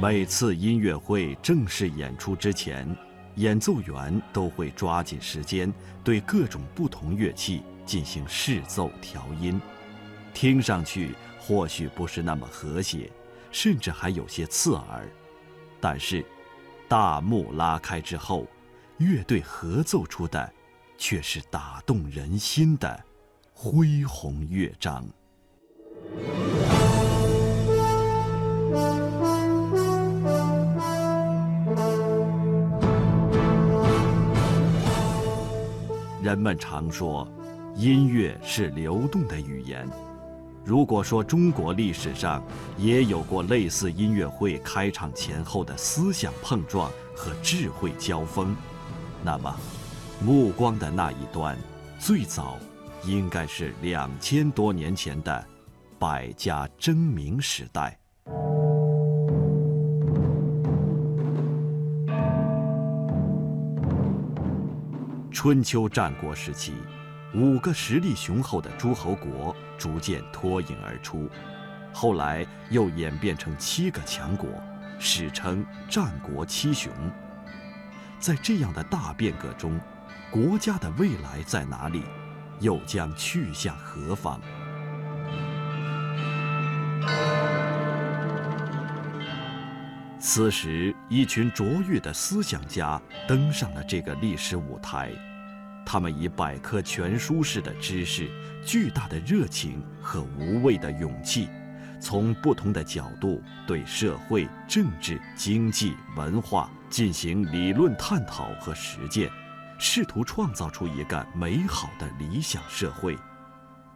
每次音乐会正式演出之前，演奏员都会抓紧时间对各种不同乐器进行试奏调音，听上去或许不是那么和谐，甚至还有些刺耳，但是大幕拉开之后，乐队合奏出的却是打动人心的恢宏乐章。人们常说，音乐是流动的语言。如果说中国历史上也有过类似音乐会开场前后的思想碰撞和智慧交锋，那么，目光的那一端，最早应该是两千多年前的百家争鸣时代。春秋战国时期，五个实力雄厚的诸侯国逐渐脱颖而出，后来又演变成七个强国，史称战国七雄。在这样的大变革中，国家的未来在哪里？又将去向何方？此时，一群卓越的思想家登上了这个历史舞台。他们以百科全书式的知识、巨大的热情和无畏的勇气，从不同的角度对社会、政治、经济、文化进行理论探讨和实践，试图创造出一个美好的理想社会。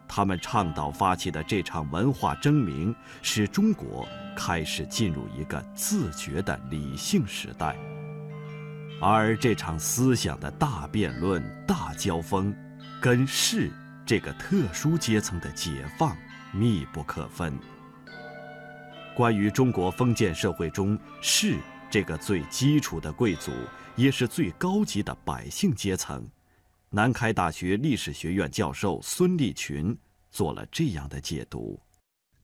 他们倡导发起的这场文化争鸣，使中国开始进入一个自觉的理性时代。而这场思想的大辩论、大交锋，跟士这个特殊阶层的解放密不可分。关于中国封建社会中士这个最基础的贵族，也是最高级的百姓阶层，南开大学历史学院教授孙立群做了这样的解读：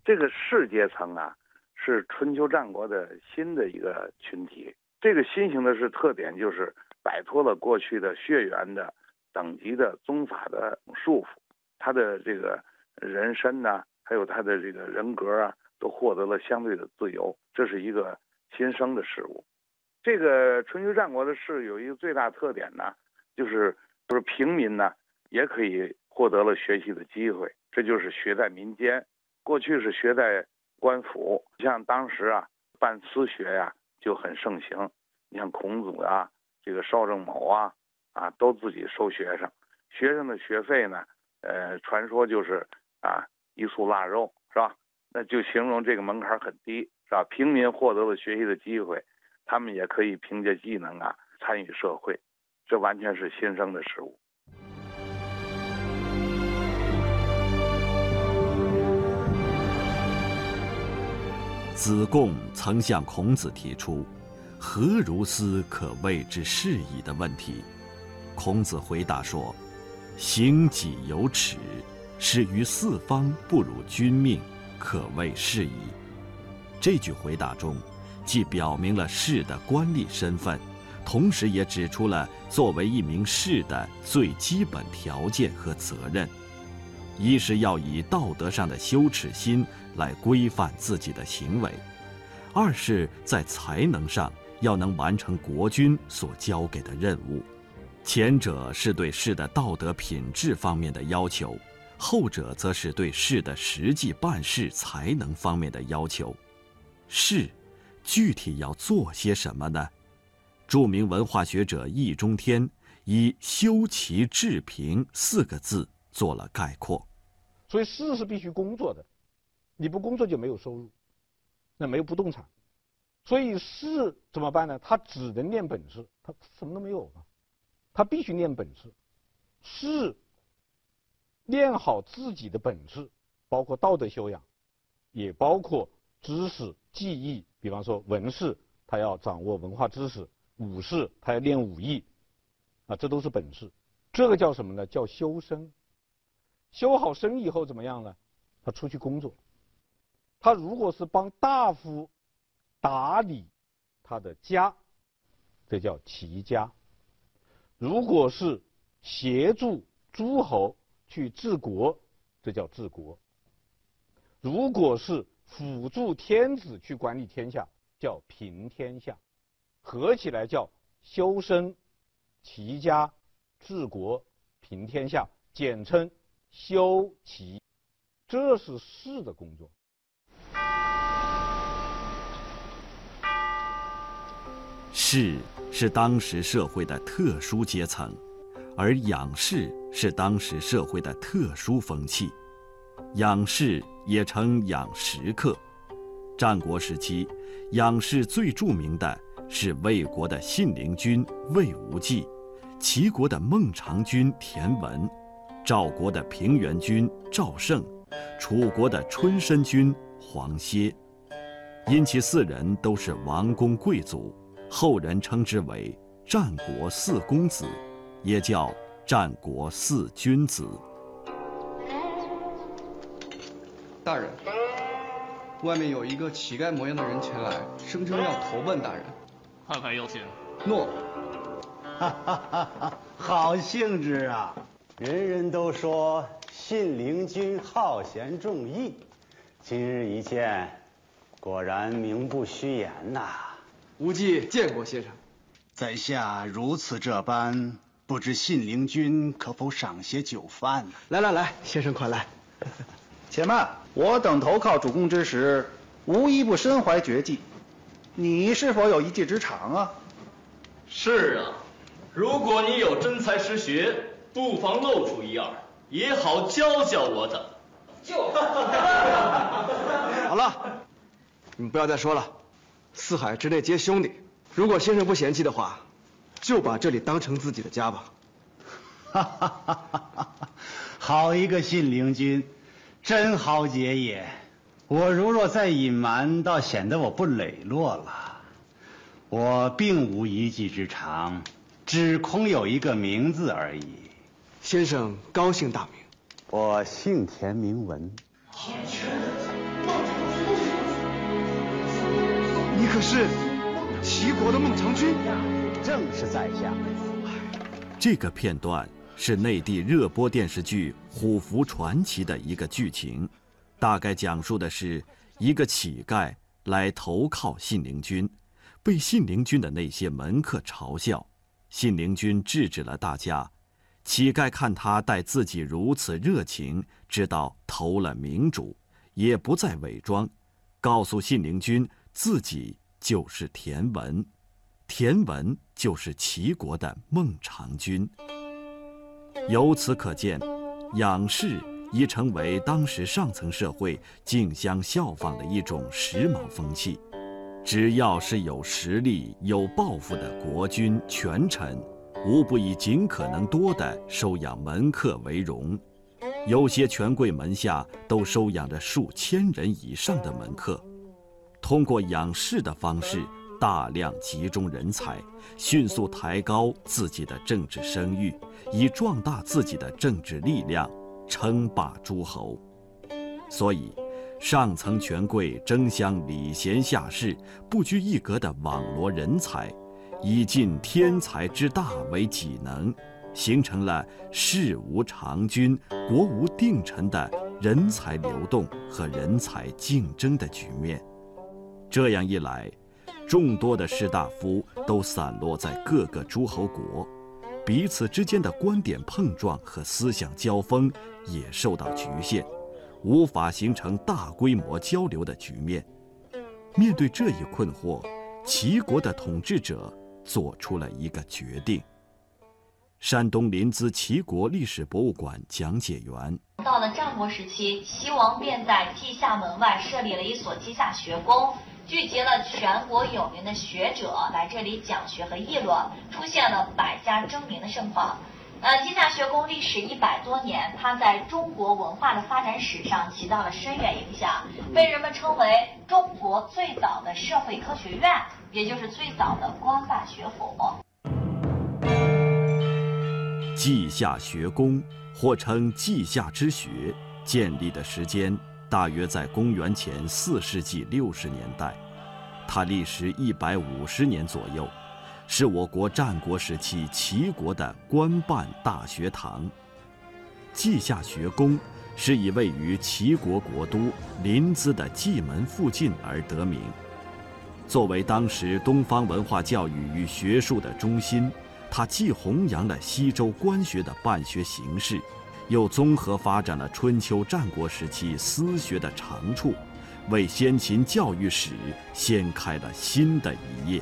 这个士阶层啊，是春秋战国的新的一个群体。这个新型的是特点，就是摆脱了过去的血缘的等级的宗法的束缚，他的这个人身呢，还有他的这个人格啊，都获得了相对的自由，这是一个新生的事物。这个春秋战国的士有一个最大特点呢，就是就是平民呢也可以获得了学习的机会，这就是学在民间。过去是学在官府，像当时啊办私学呀。就很盛行，你像孔子啊，这个邵正谋啊，啊，都自己收学生，学生的学费呢，呃，传说就是啊，一束腊肉，是吧？那就形容这个门槛很低，是吧？平民获得了学习的机会，他们也可以凭借技能啊参与社会，这完全是新生的事物。子贡曾向孔子提出“何如斯可谓之适矣”的问题，孔子回答说：“行己有耻，始于四方不辱君命，可谓是矣。”这句回答中，既表明了士的官吏身份，同时也指出了作为一名士的最基本条件和责任。一是要以道德上的羞耻心来规范自己的行为，二是在才能上要能完成国君所交给的任务。前者是对士的道德品质方面的要求，后者则是对士的实际办事才能方面的要求。士，具体要做些什么呢？著名文化学者易中天以“修齐治平”四个字做了概括。所以士是必须工作的，你不工作就没有收入，那没有不动产，所以士怎么办呢？他只能练本事，他什么都没有啊，他必须练本事。士练好自己的本事，包括道德修养，也包括知识技艺。比方说文士，他要掌握文化知识；武士，他要练武艺，啊，这都是本事。这个叫什么呢？叫修身。修好身以后怎么样呢？他出去工作。他如果是帮大夫打理他的家，这叫齐家；如果是协助诸侯去治国，这叫治国；如果是辅助天子去管理天下，叫平天下。合起来叫修身、齐家、治国、平天下，简称修齐。这是士的工作。士是当时社会的特殊阶层，而养士是当时社会的特殊风气。养士也称养食客。战国时期，养士最著名的是魏国的信陵君魏无忌，齐国的孟尝君田文，赵国的平原君赵胜，楚国的春申君黄歇。因其四人都是王公贵族。后人称之为战国四公子，也叫战国四君子。大人，外面有一个乞丐模样的人前来，声称要投奔大人。快快有请。诺。哈哈哈哈好兴致啊！人人都说信陵君好贤重义，今日一见，果然名不虚言呐。无忌见过先生，在下如此这般，不知信陵君可否赏些酒饭呢？来来来，先生快来。且慢，我等投靠主公之时，无一不身怀绝技，你是否有一技之长啊？是啊，如果你有真才实学，不妨露出一二，也好教教我等。就。好了，你们不要再说了。四海之内皆兄弟，如果先生不嫌弃的话，就把这里当成自己的家吧。哈哈哈哈哈！好一个信陵君，真豪杰也！我如若再隐瞒，倒显得我不磊落了。我并无一技之长，只空有一个名字而已。先生高姓大名？我姓田，名文。你可是齐国的孟尝君？正是在下。这个片段是内地热播电视剧《虎符传奇》的一个剧情，大概讲述的是一个乞丐来投靠信陵君，被信陵君的那些门客嘲笑，信陵君制止了大家。乞丐看他待自己如此热情，知道投了明主，也不再伪装，告诉信陵君。自己就是田文，田文就是齐国的孟尝君。由此可见，养士已成为当时上层社会竞相效仿的一种时髦风气。只要是有实力、有抱负的国君权臣，无不以尽可能多的收养门客为荣。有些权贵门下都收养着数千人以上的门客。通过养士的方式，大量集中人才，迅速抬高自己的政治声誉，以壮大自己的政治力量，称霸诸侯。所以，上层权贵争相礼贤下士，不拘一格地网罗人才，以尽天才之大为己能，形成了事无常君、国无定臣的人才流动和人才竞争的局面。这样一来，众多的士大夫都散落在各个诸侯国，彼此之间的观点碰撞和思想交锋也受到局限，无法形成大规模交流的局面。面对这一困惑，齐国的统治者做出了一个决定。山东临淄齐国历史博物馆讲解员：到了战国时期，齐王便在稷下门外设立了一所稷下学宫。聚集了全国有名的学者来这里讲学和议论，出现了百家争鸣的盛况。呃，稷下学宫历史一百多年，它在中国文化的发展史上起到了深远影响，被人们称为中国最早的社会科学院，也就是最早的官办学府。稷下学宫，或称稷下之学，建立的时间。大约在公元前四世纪六十年代，它历时一百五十年左右，是我国战国时期齐国的官办大学堂。稷下学宫是以位于齐国国都临淄的蓟门附近而得名。作为当时东方文化教育与学术的中心，它既弘扬了西周官学的办学形式，又综合发展了春秋战国时期私学的长处，为先秦教育史掀开了新的一页，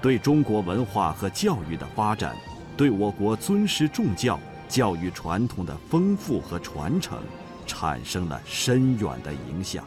对中国文化和教育的发展，对我国尊师重教。教育传统的丰富和传承，产生了深远的影响。